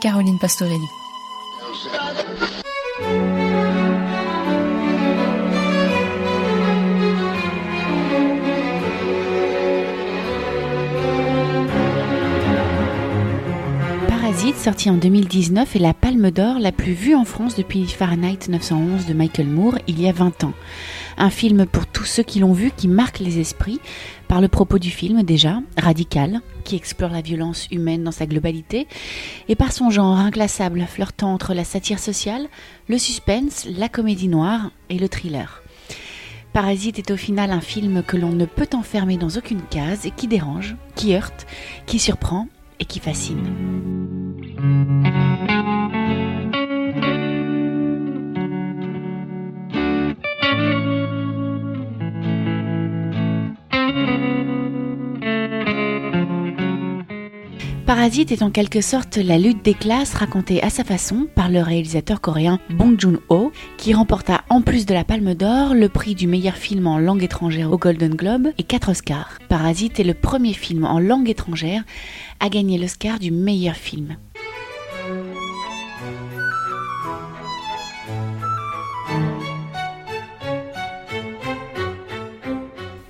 Caroline Pastorelli. Parasite, sorti en 2019, est la palme d'or la plus vue en France depuis Fahrenheit 911 de Michael Moore il y a 20 ans. Un film pour tous ceux qui l'ont vu qui marque les esprits par le propos du film déjà, radical, qui explore la violence humaine dans sa globalité, et par son genre inclassable flirtant entre la satire sociale, le suspense, la comédie noire et le thriller. Parasite est au final un film que l'on ne peut enfermer dans aucune case et qui dérange, qui heurte, qui surprend et qui fascine. Parasite est en quelque sorte la lutte des classes racontée à sa façon par le réalisateur coréen Bong Joon-ho, qui remporta en plus de la Palme d'Or le prix du meilleur film en langue étrangère au Golden Globe et 4 Oscars. Parasite est le premier film en langue étrangère à gagner l'Oscar du meilleur film.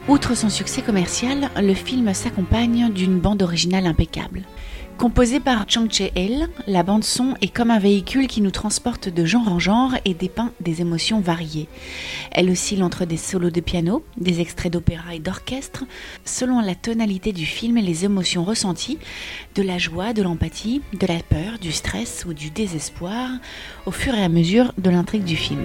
Outre son succès commercial, le film s'accompagne d'une bande originale impeccable. Composée par Chang Che-el, la bande son est comme un véhicule qui nous transporte de genre en genre et dépeint des émotions variées. Elle oscille entre des solos de piano, des extraits d'opéra et d'orchestre, selon la tonalité du film et les émotions ressenties, de la joie, de l'empathie, de la peur, du stress ou du désespoir, au fur et à mesure de l'intrigue du film.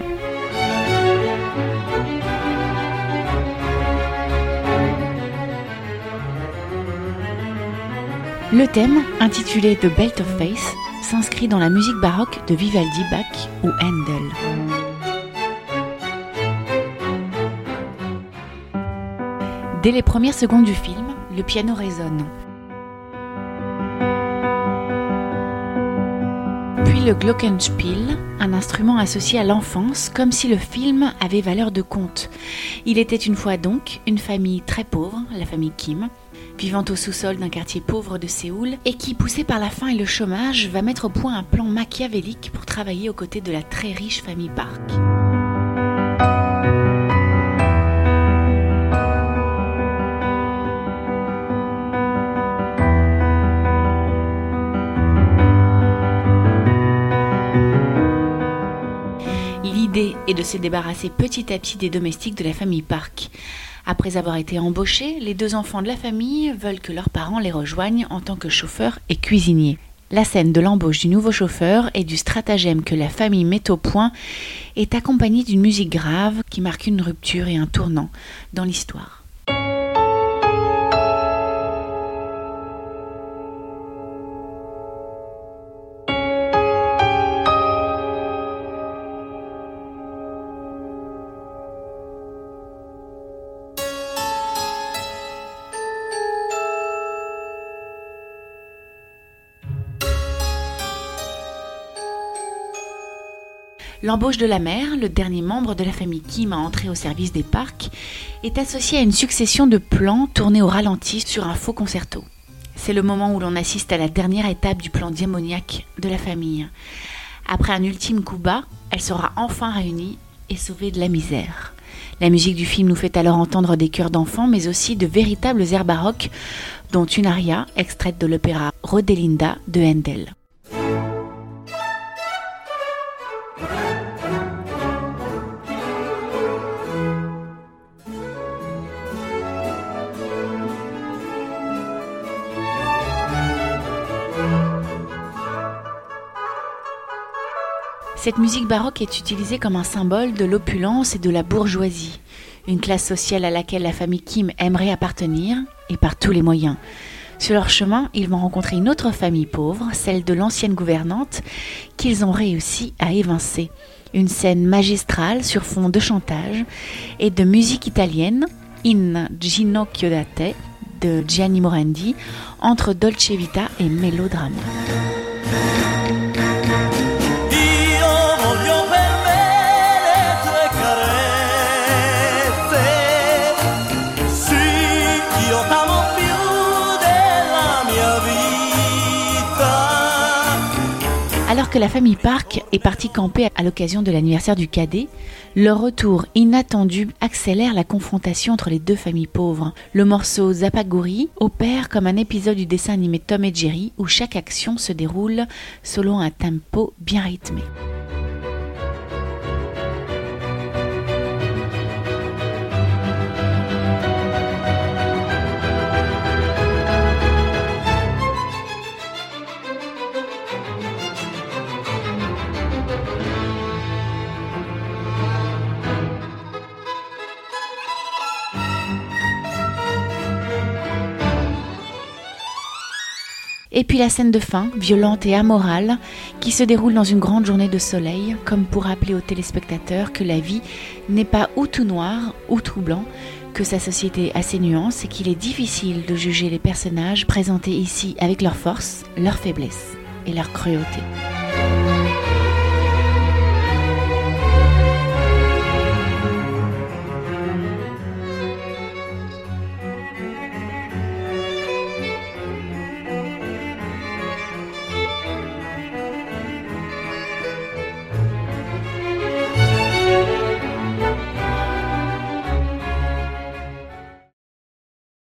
Le thème, intitulé The Belt of Faith, s'inscrit dans la musique baroque de Vivaldi, Bach ou Handel. Dès les premières secondes du film, le piano résonne. Puis le Glockenspiel, un instrument associé à l'enfance, comme si le film avait valeur de conte. Il était une fois donc une famille très pauvre, la famille Kim, vivant au sous-sol d'un quartier pauvre de Séoul, et qui, poussé par la faim et le chômage, va mettre au point un plan machiavélique pour travailler aux côtés de la très riche famille Park. L'idée est de se débarrasser petit à petit des domestiques de la famille Park. Après avoir été embauchés, les deux enfants de la famille veulent que leurs parents les rejoignent en tant que chauffeurs et cuisiniers. La scène de l'embauche du nouveau chauffeur et du stratagème que la famille met au point est accompagnée d'une musique grave qui marque une rupture et un tournant dans l'histoire. L'embauche de la mère, le dernier membre de la famille Kim à entrer au service des parcs, est associée à une succession de plans tournés au ralenti sur un faux concerto. C'est le moment où l'on assiste à la dernière étape du plan diamoniaque de la famille. Après un ultime coup bas, elle sera enfin réunie et sauvée de la misère. La musique du film nous fait alors entendre des chœurs d'enfants, mais aussi de véritables airs baroques, dont une aria extraite de l'opéra Rodelinda de Handel. Cette musique baroque est utilisée comme un symbole de l'opulence et de la bourgeoisie, une classe sociale à laquelle la famille Kim aimerait appartenir, et par tous les moyens. Sur leur chemin, ils vont rencontrer une autre famille pauvre, celle de l'ancienne gouvernante, qu'ils ont réussi à évincer. Une scène magistrale sur fond de chantage et de musique italienne, In Ginocchio da de Gianni Morandi, entre Dolce Vita et mélodrame. Alors que la famille Park est partie camper à l'occasion de l'anniversaire du cadet, leur retour inattendu accélère la confrontation entre les deux familles pauvres. Le morceau Zapaguri opère comme un épisode du dessin animé Tom et Jerry où chaque action se déroule selon un tempo bien rythmé. Et puis la scène de fin, violente et amorale, qui se déroule dans une grande journée de soleil, comme pour rappeler aux téléspectateurs que la vie n'est pas ou tout noir ou tout blanc, que sa société a ses nuances et qu'il est difficile de juger les personnages présentés ici avec leurs forces, leurs faiblesses et leur cruauté.